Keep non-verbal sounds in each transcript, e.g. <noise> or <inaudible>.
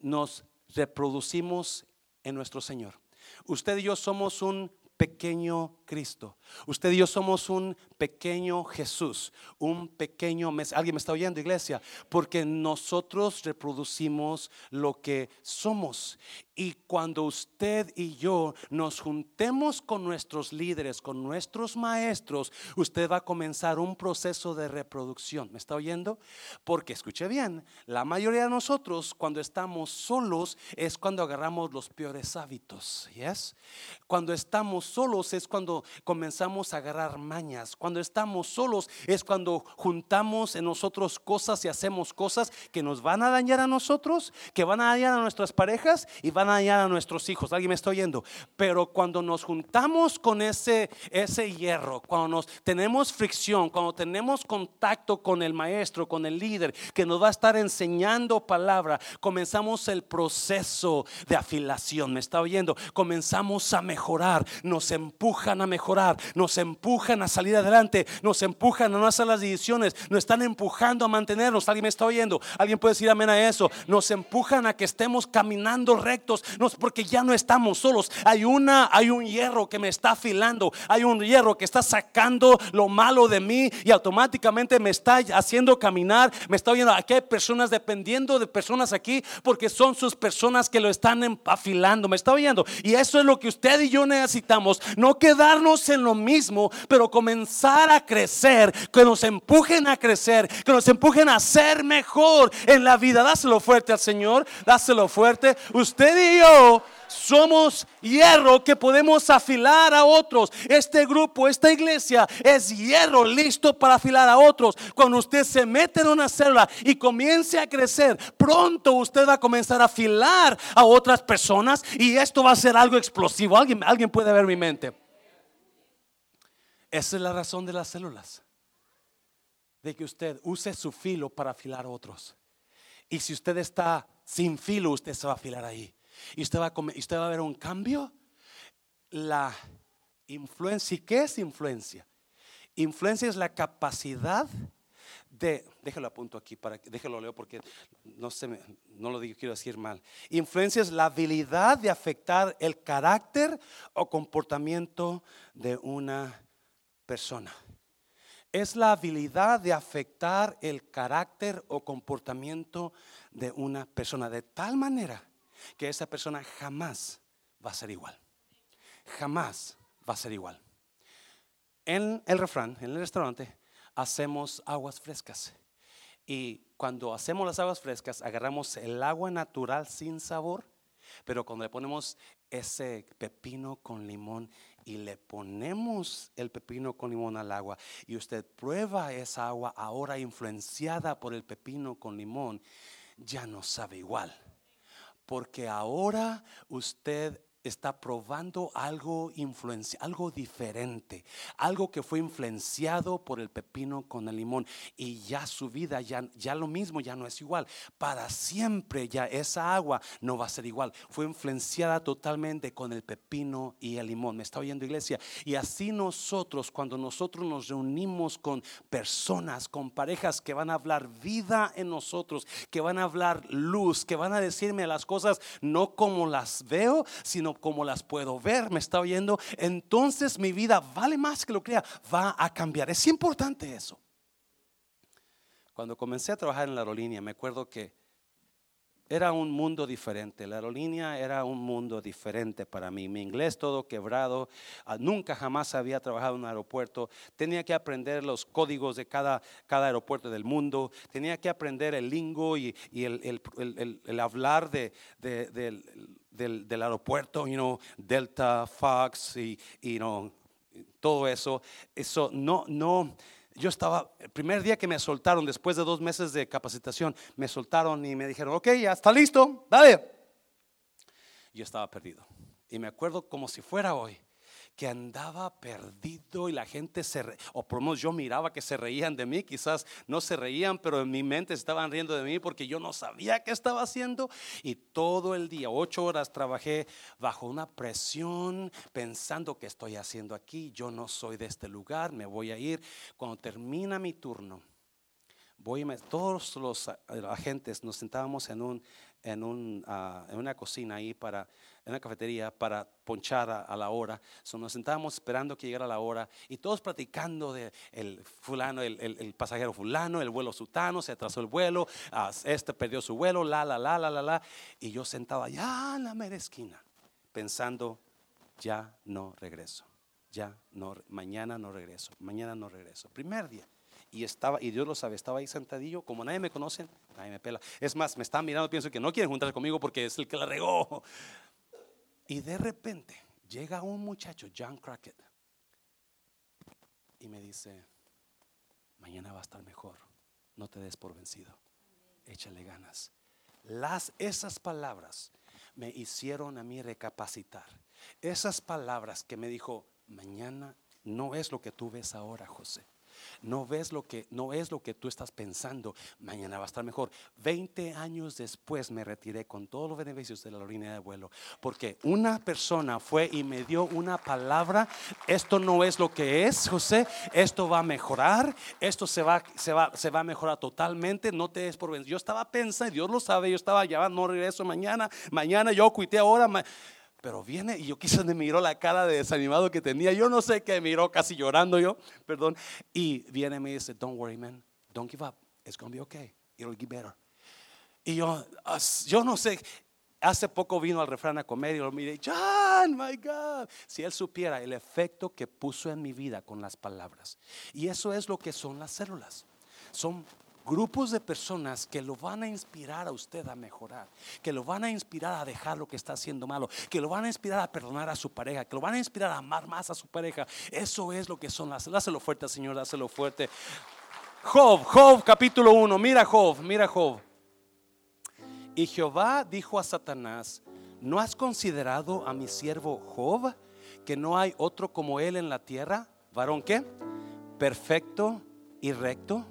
nos reproducimos en nuestro Señor. Usted y yo somos un pequeño Cristo. Usted y yo somos un pequeño Jesús, un pequeño. ¿Alguien me está oyendo, iglesia? Porque nosotros reproducimos lo que somos. Y cuando usted y yo nos juntemos con nuestros líderes, con nuestros maestros, usted va a comenzar un proceso de reproducción. ¿Me está oyendo? Porque escuche bien, la mayoría de nosotros cuando estamos solos es cuando agarramos los peores hábitos. ¿Yes? Cuando estamos solos es cuando comenzamos a agarrar mañas. Cuando estamos solos es cuando juntamos en nosotros cosas y hacemos cosas que nos van a dañar a nosotros, que van a dañar a nuestras parejas y van dañar a nuestros hijos. Alguien me está oyendo. Pero cuando nos juntamos con ese, ese hierro, cuando nos tenemos fricción, cuando tenemos contacto con el maestro, con el líder que nos va a estar enseñando palabra, comenzamos el proceso de afilación. ¿Me está oyendo? Comenzamos a mejorar, nos empujan a mejorar, nos empujan a salir adelante, nos empujan a no hacer las decisiones, nos están empujando a mantenernos. Alguien me está oyendo, alguien puede decir amén a eso. Nos empujan a que estemos caminando porque ya no estamos solos. Hay una, hay un hierro que me está afilando, hay un hierro que está sacando lo malo de mí y automáticamente me está haciendo caminar. Me está oyendo. Aquí hay personas dependiendo de personas aquí porque son sus personas que lo están afilando. Me está oyendo. Y eso es lo que usted y yo necesitamos. No quedarnos en lo mismo, pero comenzar a crecer, que nos empujen a crecer, que nos empujen a ser mejor en la vida. Dáselo fuerte al Señor, dáselo fuerte. Usted y yo somos hierro que podemos afilar a otros. Este grupo, esta iglesia es hierro listo para afilar a otros. Cuando usted se mete en una célula y comience a crecer, pronto usted va a comenzar a afilar a otras personas y esto va a ser algo explosivo. Alguien, alguien puede ver mi mente. Esa es la razón de las células. De que usted use su filo para afilar a otros. Y si usted está sin filo, usted se va a afilar ahí. Y usted va a, usted va a ver un cambio. La influencia. ¿Y qué es influencia? Influencia es la capacidad de, déjalo apunto aquí, para, déjalo leo porque no, se no lo digo, quiero decir mal. Influencia es la habilidad de afectar el carácter o comportamiento de una persona. Es la habilidad de afectar el carácter o comportamiento de una persona de tal manera que esa persona jamás va a ser igual. Jamás va a ser igual. En el refrán, en el restaurante, hacemos aguas frescas. Y cuando hacemos las aguas frescas, agarramos el agua natural sin sabor, pero cuando le ponemos ese pepino con limón y le ponemos el pepino con limón al agua y usted prueba esa agua ahora influenciada por el pepino con limón, ya no sabe igual. Porque ahora usted está probando algo influencia, algo diferente, algo que fue influenciado por el pepino con el limón y ya su vida ya, ya lo mismo ya no es igual. Para siempre ya esa agua no va a ser igual. Fue influenciada totalmente con el pepino y el limón. ¿Me está oyendo iglesia? Y así nosotros cuando nosotros nos reunimos con personas, con parejas que van a hablar vida en nosotros, que van a hablar luz, que van a decirme las cosas no como las veo, sino como las puedo ver, me está oyendo, entonces mi vida vale más que lo crea, va a cambiar. Es importante eso. Cuando comencé a trabajar en la aerolínea, me acuerdo que era un mundo diferente. La aerolínea era un mundo diferente para mí. Mi inglés todo quebrado. Ah, nunca jamás había trabajado en un aeropuerto. Tenía que aprender los códigos de cada, cada aeropuerto del mundo. Tenía que aprender el lingo y, el, el, hablar de, del, del, aeropuerto, you know, Delta, Fox y, y todo eso. Eso no, no yo estaba, el primer día que me soltaron, después de dos meses de capacitación, me soltaron y me dijeron, ok, ya está listo, dale. Yo estaba perdido. Y me acuerdo como si fuera hoy que andaba perdido y la gente se, o por lo menos yo miraba que se reían de mí, quizás no se reían, pero en mi mente estaban riendo de mí porque yo no sabía qué estaba haciendo y todo el día, ocho horas trabajé bajo una presión pensando que estoy haciendo aquí, yo no soy de este lugar, me voy a ir. Cuando termina mi turno, voy a, todos los agentes nos sentábamos en, un, en, un, ah, en una cocina ahí para, en una cafetería para ponchar a, la hora. nos sentábamos esperando que llegara la hora y todos platicando de el fulano, el, el, pasajero fulano, el vuelo sutano, se atrasó el vuelo, ah, este perdió su vuelo, la, la, la, la, la, la. Y yo sentado allá en la mera esquina pensando, ya no regreso, ya no, mañana no regreso, mañana no regreso. Primer día y estaba, y Dios lo sabe, estaba ahí sentadillo, como nadie me conoce, nadie me pela. Es más, me están mirando, pienso que no quieren juntarse conmigo porque es el que la regó. Y de repente llega un muchacho, John Crockett, y me dice, mañana va a estar mejor, no te des por vencido, échale ganas. Las, esas palabras me hicieron a mí recapacitar. Esas palabras que me dijo, mañana no es lo que tú ves ahora, José. No ves lo que no es lo que tú estás pensando. Mañana va a estar mejor. Veinte años después me retiré con todos los beneficios de la línea de vuelo, porque una persona fue y me dio una palabra. Esto no es lo que es, José. Esto va a mejorar. Esto se va, se va, se va a mejorar totalmente. No te des por vencido. Yo estaba pensando, Dios lo sabe. Yo estaba ya no regreso mañana. Mañana yo cuité ahora. Pero viene y yo quise me miró la cara de desanimado que tenía. Yo no sé qué miró, casi llorando yo, perdón. Y viene y me dice, don't worry man, don't give up. It's to be okay. It'll get better. Y yo, yo no sé, hace poco vino al refrán a comer y lo miré, John, my God. Si él supiera el efecto que puso en mi vida con las palabras. Y eso es lo que son las células. Son grupos de personas que lo van a inspirar a usted a mejorar, que lo van a inspirar a dejar lo que está haciendo malo, que lo van a inspirar a perdonar a su pareja, que lo van a inspirar a amar más a su pareja. Eso es lo que son las. Dáselo fuerte, Señor, dáselo fuerte. Job, Job, capítulo 1. Mira, Job, mira, Job. Y Jehová dijo a Satanás: ¿No has considerado a mi siervo Job, que no hay otro como él en la tierra? ¿Varón qué? Perfecto y recto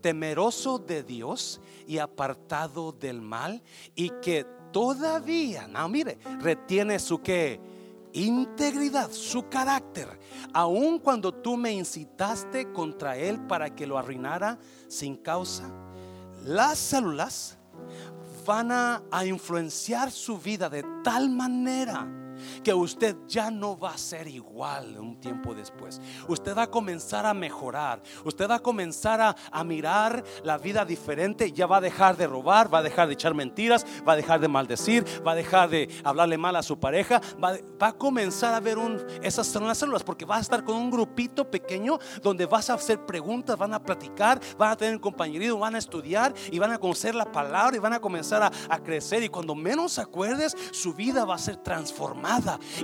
temeroso de Dios y apartado del mal y que todavía, no mire, retiene su que integridad, su carácter, aun cuando tú me incitaste contra él para que lo arruinara sin causa. Las células van a, a influenciar su vida de tal manera que usted ya no va a ser igual un tiempo después. Usted va a comenzar a mejorar. Usted va a comenzar a, mirar la vida diferente. Ya va a dejar de robar, va a dejar de echar mentiras, va a dejar de maldecir, va a dejar de hablarle mal a su pareja. Va, a comenzar a ver esas células porque va a estar con un grupito pequeño donde vas a hacer preguntas, van a platicar, van a tener compañerismo, van a estudiar y van a conocer la palabra y van a comenzar a, a crecer. Y cuando menos acuerdes, su vida va a ser transformada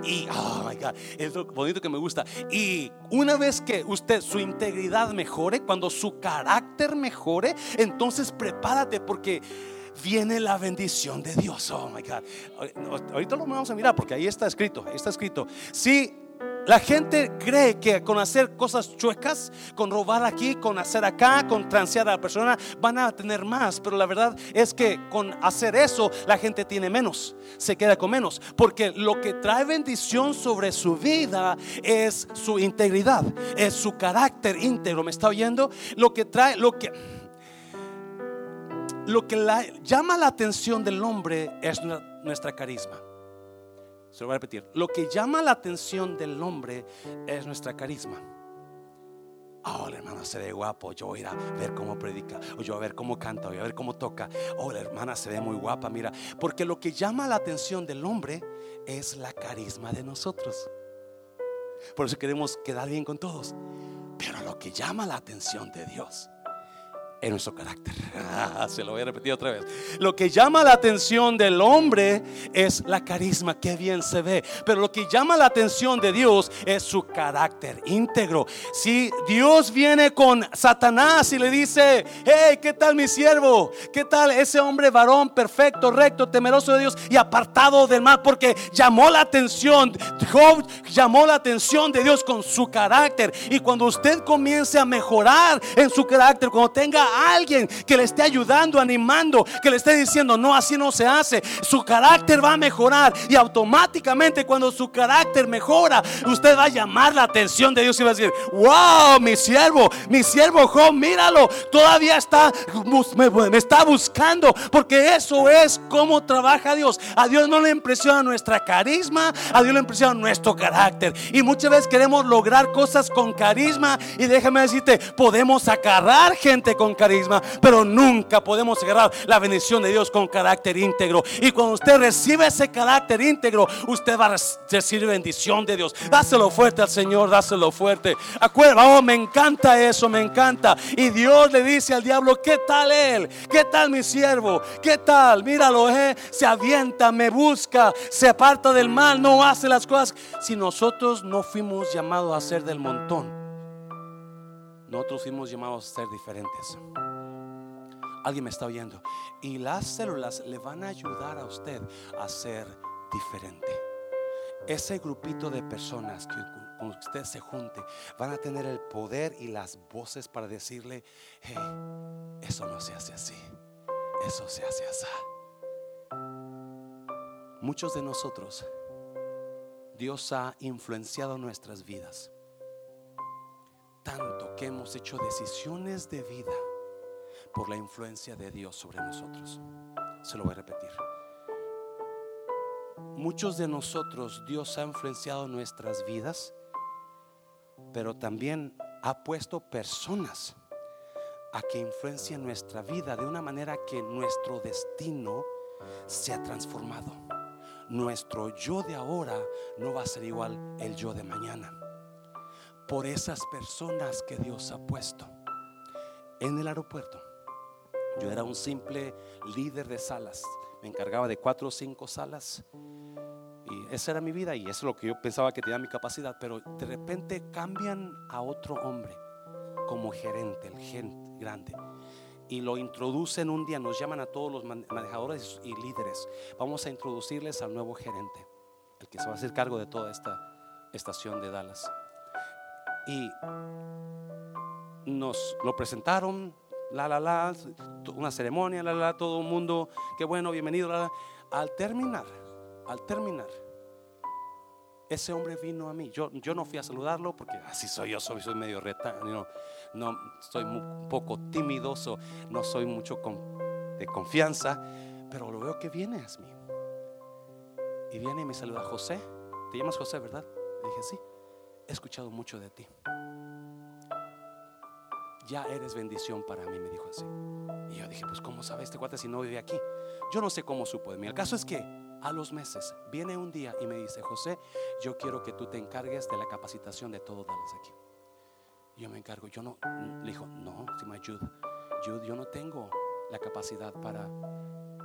y, oh my God, es lo bonito que me gusta. Y una vez que usted, su integridad mejore, cuando su carácter mejore, entonces prepárate porque viene la bendición de Dios. Oh my God. Ahorita lo vamos a mirar porque ahí está escrito. Ahí está escrito. Si la gente cree que con hacer cosas chuecas, con robar aquí, con hacer acá, con transear a la persona, van a tener más. Pero la verdad es que con hacer eso, la gente tiene menos, se queda con menos. Porque lo que trae bendición sobre su vida es su integridad, es su carácter íntegro. ¿Me está oyendo? Lo que trae, lo que lo que llama la atención del hombre es nuestra carisma. Se lo voy a repetir. Lo que llama la atención del hombre es nuestra carisma. Oh, la hermana se ve guapo. Yo voy a ir a ver cómo predica. O yo a ver cómo canta. Voy a ver cómo toca. Oh, la hermana se ve muy guapa. Mira, porque lo que llama la atención del hombre es la carisma de nosotros. Por eso queremos quedar bien con todos. Pero lo que llama la atención de Dios en nuestro carácter. <laughs> se lo voy a repetir otra vez. Lo que llama la atención del hombre es la carisma, que bien se ve. Pero lo que llama la atención de Dios es su carácter íntegro. Si Dios viene con Satanás y le dice, hey, ¿qué tal mi siervo? ¿Qué tal ese hombre varón perfecto, recto, temeroso de Dios y apartado del mal? Porque llamó la atención, Job llamó la atención de Dios con su carácter. Y cuando usted comience a mejorar en su carácter, cuando tenga alguien que le esté ayudando, animando, que le esté diciendo, no, así no se hace. Su carácter va a mejorar y automáticamente cuando su carácter mejora, usted va a llamar la atención de Dios y va a decir, wow, mi siervo, mi siervo Job, míralo, todavía está, me, está buscando, porque eso es como trabaja Dios. A Dios no le impresiona nuestra carisma, a Dios le impresiona nuestro carácter. Y muchas veces queremos lograr cosas con carisma y déjame decirte, podemos agarrar gente con carisma, pero nunca podemos agarrar la bendición de Dios con carácter íntegro. Y cuando usted recibe ese carácter íntegro, usted va a recibir bendición de Dios. Dáselo fuerte al Señor, dáselo fuerte. Acuerda, oh, me encanta eso, me encanta. Y Dios le dice al diablo, ¿qué tal él? ¿Qué tal mi siervo? ¿Qué tal? Míralo, eh, se avienta, me busca, se aparta del mal, no hace las cosas. Si nosotros no fuimos llamados a ser del montón, nosotros fuimos llamados a ser diferentes. Alguien me está oyendo. Y las células le van a ayudar a usted a ser diferente. Ese grupito de personas que con usted se junte van a tener el poder y las voces para decirle, hey, eso no se hace así, eso se hace así. Muchos de nosotros, Dios ha influenciado nuestras vidas que hemos hecho decisiones de vida por la influencia de Dios sobre nosotros. Se lo voy a repetir. Muchos de nosotros Dios ha influenciado nuestras vidas, pero también ha puesto personas a que influencien nuestra vida de una manera que nuestro destino se ha transformado. Nuestro yo de ahora no va a ser igual el yo de mañana. Por esas personas que Dios ha puesto en el aeropuerto yo era un simple líder de salas. Me encargaba de cuatro o cinco salas. Y esa era mi vida y eso es lo que yo pensaba que tenía mi capacidad. Pero de repente cambian a otro hombre como gerente, el gerente grande. Y lo introducen un día, nos llaman a todos los manejadores y líderes. Vamos a introducirles al nuevo gerente, el que se va a hacer cargo de toda esta estación de Dallas. Y nos lo presentaron, la, la, la, una ceremonia, la, la, todo el mundo, qué bueno, bienvenido, la, la. Al terminar, al terminar, ese hombre vino a mí. Yo, yo no fui a saludarlo porque así soy yo, soy, soy medio reta, no, no soy un poco tímidoso, no soy mucho de confianza, pero lo veo que viene a mí. Y viene y me saluda, José, te llamas José, ¿verdad? Le dije, sí, he escuchado mucho de ti ya eres bendición para mí, me dijo así. Y yo dije, pues ¿cómo sabe este cuate si no vive aquí? Yo no sé cómo supo de mí. El caso es que a los meses viene un día y me dice, José, yo quiero que tú te encargues de la capacitación de todos Dallas aquí. Yo me encargo, yo no, le dijo, no, si me ayuda. Yo, yo no tengo la capacidad para,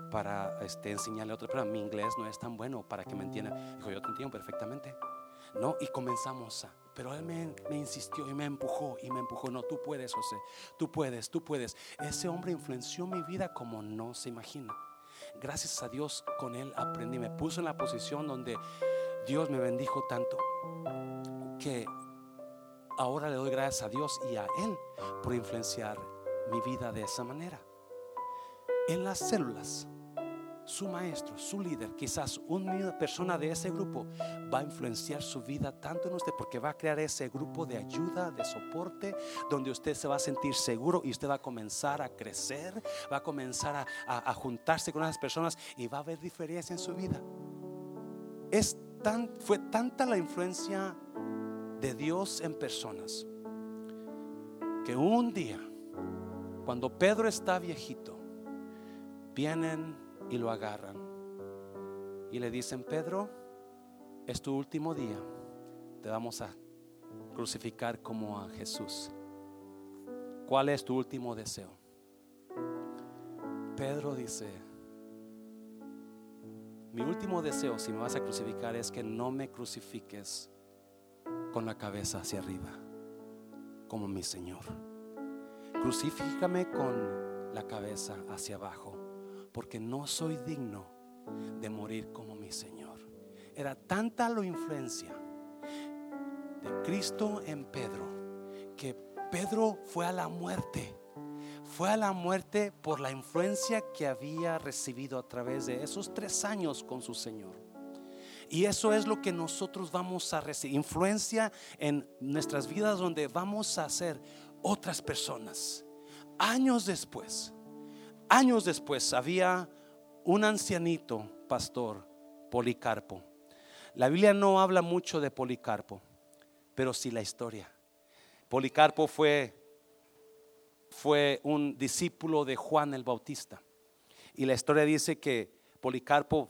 para este, enseñarle a otra persona. Mi inglés no es tan bueno para que me entienda. Dijo, yo te entiendo perfectamente. No, y comenzamos a pero él me, insistió y me empujó y me empujó. No, tú puedes, José. Tú puedes, tú puedes. Ese hombre influenció mi vida como no se imagina. Gracias a Dios con él aprendí. Me puso en la posición donde Dios me bendijo tanto que ahora le doy gracias a Dios y a él por influenciar mi vida de esa manera. En las células su maestro, su líder, quizás una persona de ese grupo va a influenciar su vida tanto en usted porque va a crear ese grupo de ayuda, de soporte, donde usted se va a sentir seguro y usted va a comenzar a crecer, va a comenzar a, juntarse con esas personas y va a haber diferencia en su vida. Es tan, fue tanta la influencia de Dios en personas que un día, cuando Pedro está viejito, vienen y lo agarran. Y le dicen, Pedro, es tu último día, te vamos a crucificar como a Jesús. ¿Cuál es tu último deseo? Pedro dice, mi último deseo si me vas a crucificar es que no me crucifiques con la cabeza hacia arriba, como mi Señor. Crucifícame con la cabeza hacia abajo porque no soy digno de morir como mi Señor. Era tanta la influencia de Cristo en Pedro que Pedro fue a la muerte, fue a la muerte por la influencia que había recibido a través de esos tres años con su Señor. Y eso es lo que nosotros vamos a recibir, influencia en nuestras vidas donde vamos a ser otras personas. Años después, años después había un ancianito pastor, Policarpo. La Biblia no habla mucho de Policarpo, pero sí la historia. Policarpo fue fue un discípulo de Juan el Bautista. Y la historia dice que Policarpo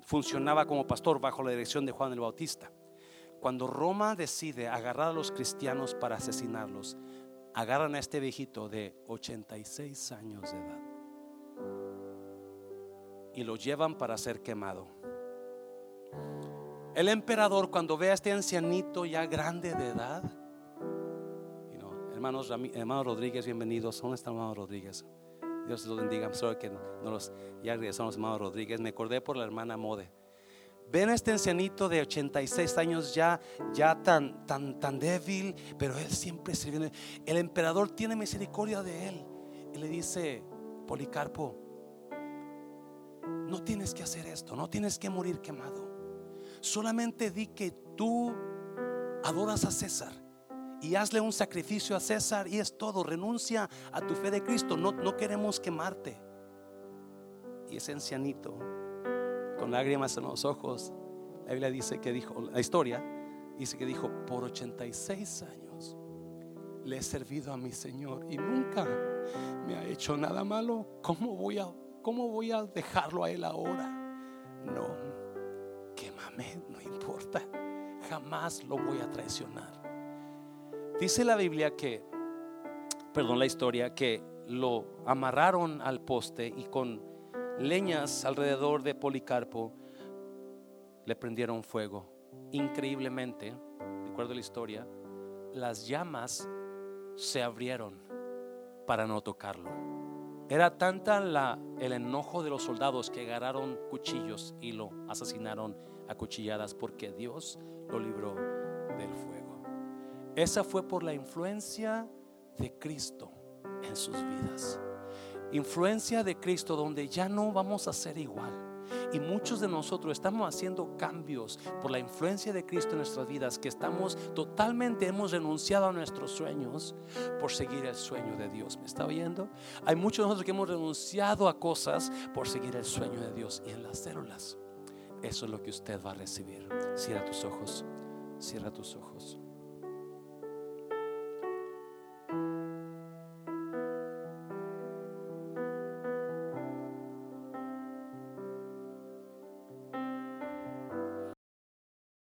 funcionaba como pastor bajo la dirección de Juan el Bautista. Cuando Roma decide agarrar a los cristianos para asesinarlos, agarran a este viejito de 86 años de edad y lo llevan para ser quemado. El emperador cuando ve a este ancianito ya grande de edad, hermanos, hermano Rodríguez, bienvenidos. ¿Dónde está hermano Rodríguez? Dios los bendiga. Solo que no los, ya regresamos, hermano Rodríguez. Me acordé por la hermana Mode. Ven a este ancianito de 86 años ya, ya tan, tan, tan débil, pero él siempre sirviendo. El emperador tiene misericordia de él y le dice, Policarpo, no tienes que hacer esto, no tienes que morir quemado. Solamente di que tú adoras a César y hazle un sacrificio a César y es todo. Renuncia a tu fe de Cristo. No, no queremos quemarte. Y ese ancianito, con lágrimas en los ojos, la Biblia dice que dijo, la historia dice que dijo, por 86 años le he servido a mi Señor y nunca me ha hecho nada malo. ¿Cómo voy a, cómo voy a dejarlo a Él ahora? No, quémame, no importa. Jamás lo voy a traicionar. Dice la Biblia que, perdón, la historia, que lo amarraron al poste y con leñas alrededor de Policarpo le prendieron fuego. Increíblemente, recuerdo la historia, las llamas se abrieron para no tocarlo. Era tanta la, el enojo de los soldados que agarraron cuchillos y lo asesinaron a cuchilladas porque Dios lo libró del fuego. Esa fue por la influencia de Cristo en sus vidas. Influencia de Cristo donde ya no vamos a ser igual. Y muchos de nosotros estamos haciendo cambios por la influencia de Cristo en nuestras vidas, que estamos totalmente, hemos renunciado a nuestros sueños por seguir el sueño de Dios. ¿Me está oyendo? Hay muchos de nosotros que hemos renunciado a cosas por seguir el sueño de Dios. Y en las células, eso es lo que usted va a recibir. Cierra tus ojos, cierra tus ojos.